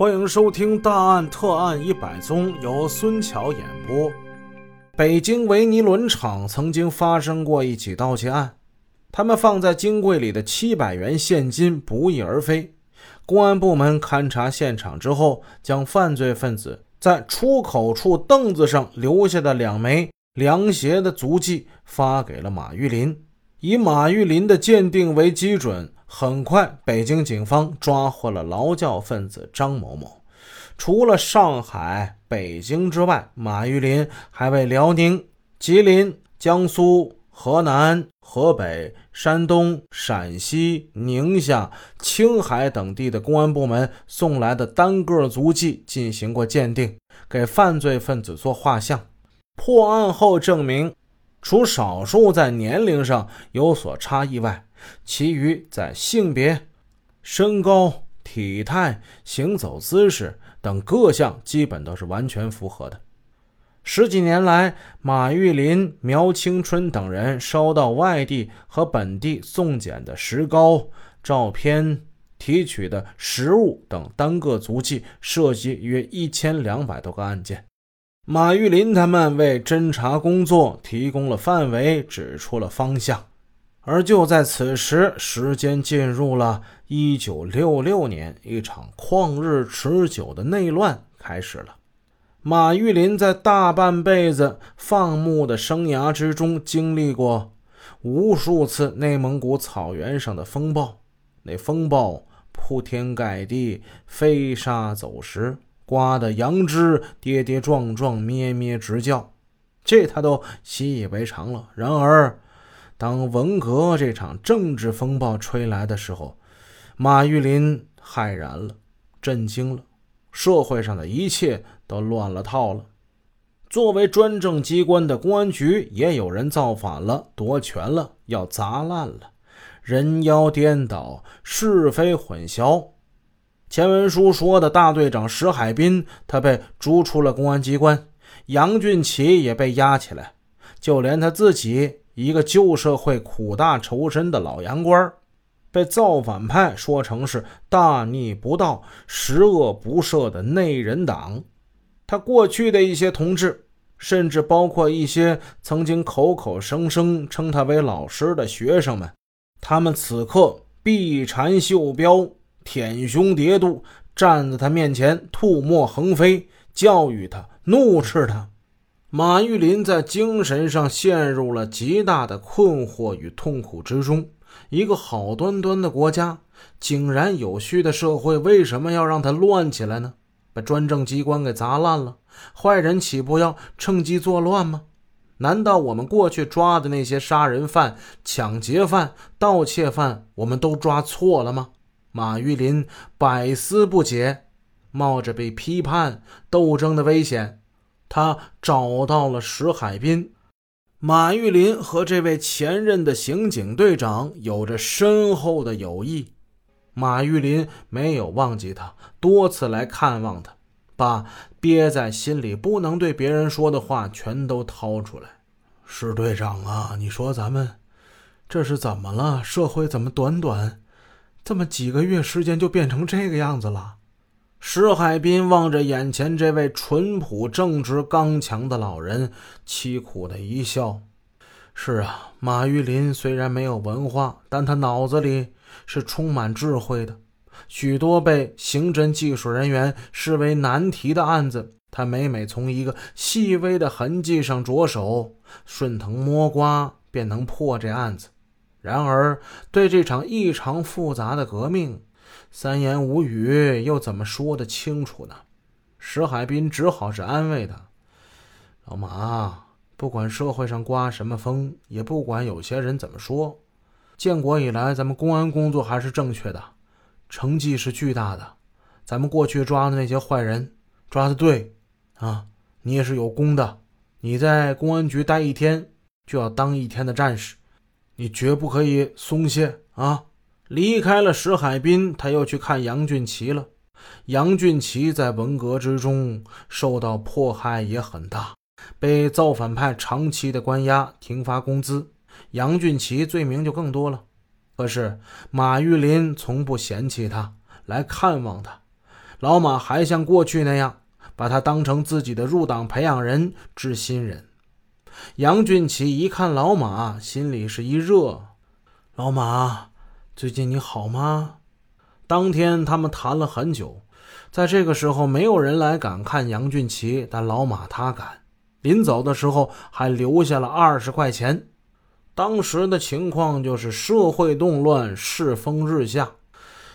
欢迎收听《大案特案一百宗》，由孙桥演播。北京维尼轮厂曾经发生过一起盗窃案，他们放在金柜里的七百元现金不翼而飞。公安部门勘察现场之后，将犯罪分子在出口处凳子上留下的两枚凉鞋的足迹发给了马玉林，以马玉林的鉴定为基准。很快，北京警方抓获了劳教分子张某某。除了上海、北京之外，马玉林还为辽宁、吉林、江苏、河南、河北、山东、陕西、宁夏、青海等地的公安部门送来的单个足迹进行过鉴定，给犯罪分子做画像。破案后证明，除少数在年龄上有所差异外，其余在性别、身高、体态、行走姿势等各项基本都是完全符合的。十几年来，马玉林、苗青春等人收到外地和本地送检的石膏、照片、提取的实物等单个足迹，涉及约一千两百多个案件。马玉林他们为侦查工作提供了范围，指出了方向。而就在此时，时间进入了一九六六年，一场旷日持久的内乱开始了。马玉林在大半辈子放牧的生涯之中，经历过无数次内蒙古草原上的风暴。那风暴铺天盖地，飞沙走石，刮得杨枝跌跌撞撞，咩咩直叫，这他都习以为常了。然而，当文革这场政治风暴吹来的时候，马玉林骇然了，震惊了，社会上的一切都乱了套了。作为专政机关的公安局，也有人造反了，夺权了，要砸烂了，人妖颠倒，是非混淆。前文书说的大队长石海滨，他被逐出了公安机关，杨俊奇也被押起来，就连他自己。一个旧社会苦大仇深的老洋官，被造反派说成是大逆不道、十恶不赦的内人党。他过去的一些同志，甚至包括一些曾经口口声声称他为老师的学生们，他们此刻臂缠袖标、舔胸叠肚，站在他面前吐沫横飞，教育他，怒斥他。马玉林在精神上陷入了极大的困惑与痛苦之中。一个好端端的国家，井然有序的社会，为什么要让它乱起来呢？把专政机关给砸烂了，坏人岂不要趁机作乱吗？难道我们过去抓的那些杀人犯、抢劫犯、盗窃犯，我们都抓错了吗？马玉林百思不解，冒着被批判、斗争的危险。他找到了石海滨，马玉林和这位前任的刑警队长有着深厚的友谊。马玉林没有忘记他，多次来看望他，把憋在心里不能对别人说的话全都掏出来。石队长啊，你说咱们这是怎么了？社会怎么短短这么几个月时间就变成这个样子了？石海滨望着眼前这位淳朴、正直、刚强的老人，凄苦的一笑：“是啊，马玉林虽然没有文化，但他脑子里是充满智慧的。许多被刑侦技术人员视为难题的案子，他每每从一个细微的痕迹上着手，顺藤摸瓜便能破这案子。然而，对这场异常复杂的革命，三言五语又怎么说得清楚呢？石海滨只好是安慰他：“老马，不管社会上刮什么风，也不管有些人怎么说，建国以来咱们公安工作还是正确的，成绩是巨大的。咱们过去抓的那些坏人，抓的对啊！你也是有功的，你在公安局待一天，就要当一天的战士，你绝不可以松懈啊！”离开了石海滨，他又去看杨俊奇了。杨俊奇在文革之中受到迫害也很大，被造反派长期的关押、停发工资。杨俊奇罪名就更多了。可是马玉林从不嫌弃他，来看望他。老马还像过去那样，把他当成自己的入党培养人、知心人。杨俊奇一看老马，心里是一热。老马，最近你好吗？当天他们谈了很久。在这个时候，没有人来敢看杨俊奇，但老马他敢。临走的时候，还留下了二十块钱。当时的情况就是社会动乱，世风日下。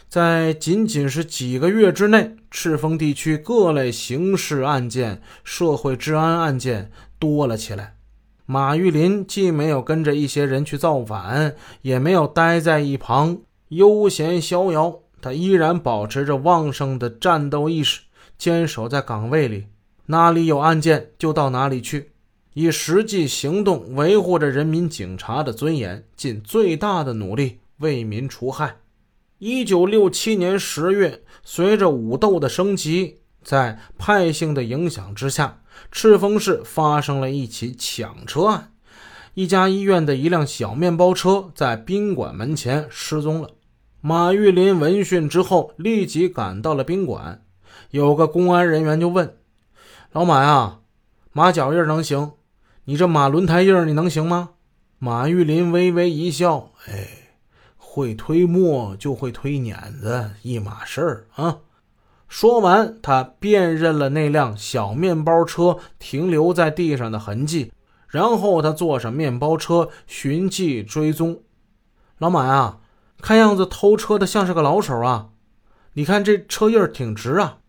在仅仅是几个月之内，赤峰地区各类刑事案件、社会治安案件多了起来。马玉林既没有跟着一些人去造反，也没有待在一旁悠闲逍遥，他依然保持着旺盛的战斗意识，坚守在岗位里，哪里有案件就到哪里去，以实际行动维护着人民警察的尊严，尽最大的努力为民除害。一九六七年十月，随着武斗的升级，在派性的影响之下。赤峰市发生了一起抢车案，一家医院的一辆小面包车在宾馆门前失踪了。马玉林闻讯之后，立即赶到了宾馆。有个公安人员就问：“老马呀，马脚印能行？你这马轮胎印你能行吗？”马玉林微微一笑：“哎，会推磨就会推碾子，一码事儿啊。”说完，他辨认了那辆小面包车停留在地上的痕迹，然后他坐上面包车寻迹追踪。老马呀，看样子偷车的像是个老手啊！你看这车印挺直啊。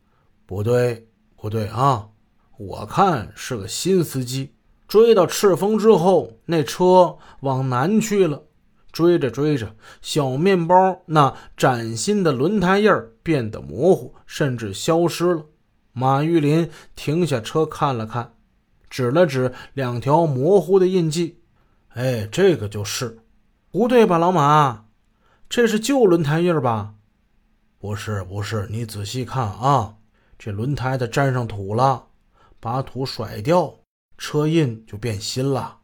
不对，不对啊，我看是个新司机。追到赤峰之后，那车往南去了。追着追着，小面包那崭新的轮胎印儿变得模糊，甚至消失了。马玉林停下车看了看，指了指两条模糊的印记：“哎，这个就是。不对吧，老马？这是旧轮胎印儿吧？”“不是，不是。你仔细看啊，这轮胎它沾上土了，把土甩掉，车印就变新了。”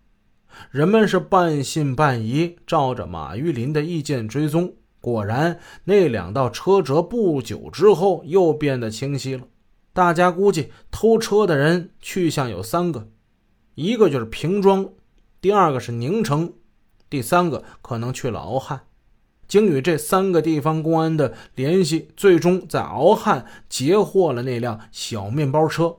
人们是半信半疑，照着马玉林的意见追踪，果然那两道车辙不久之后又变得清晰了。大家估计偷车的人去向有三个，一个就是平庄，第二个是宁城，第三个可能去了敖汉。经与这三个地方公安的联系，最终在敖汉截获了那辆小面包车。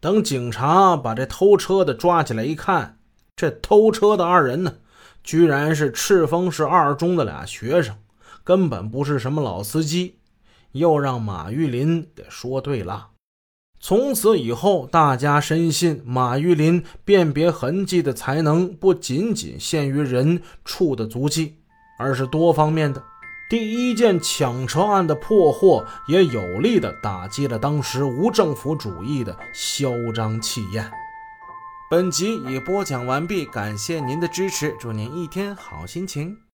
等警察把这偷车的抓起来一看。这偷车的二人呢，居然是赤峰市二中的俩学生，根本不是什么老司机，又让马玉林给说对了。从此以后，大家深信马玉林辨别痕迹的才能不仅仅限于人畜的足迹，而是多方面的。第一件抢车案的破获，也有力地打击了当时无政府主义的嚣张气焰。本集已播讲完毕，感谢您的支持，祝您一天好心情。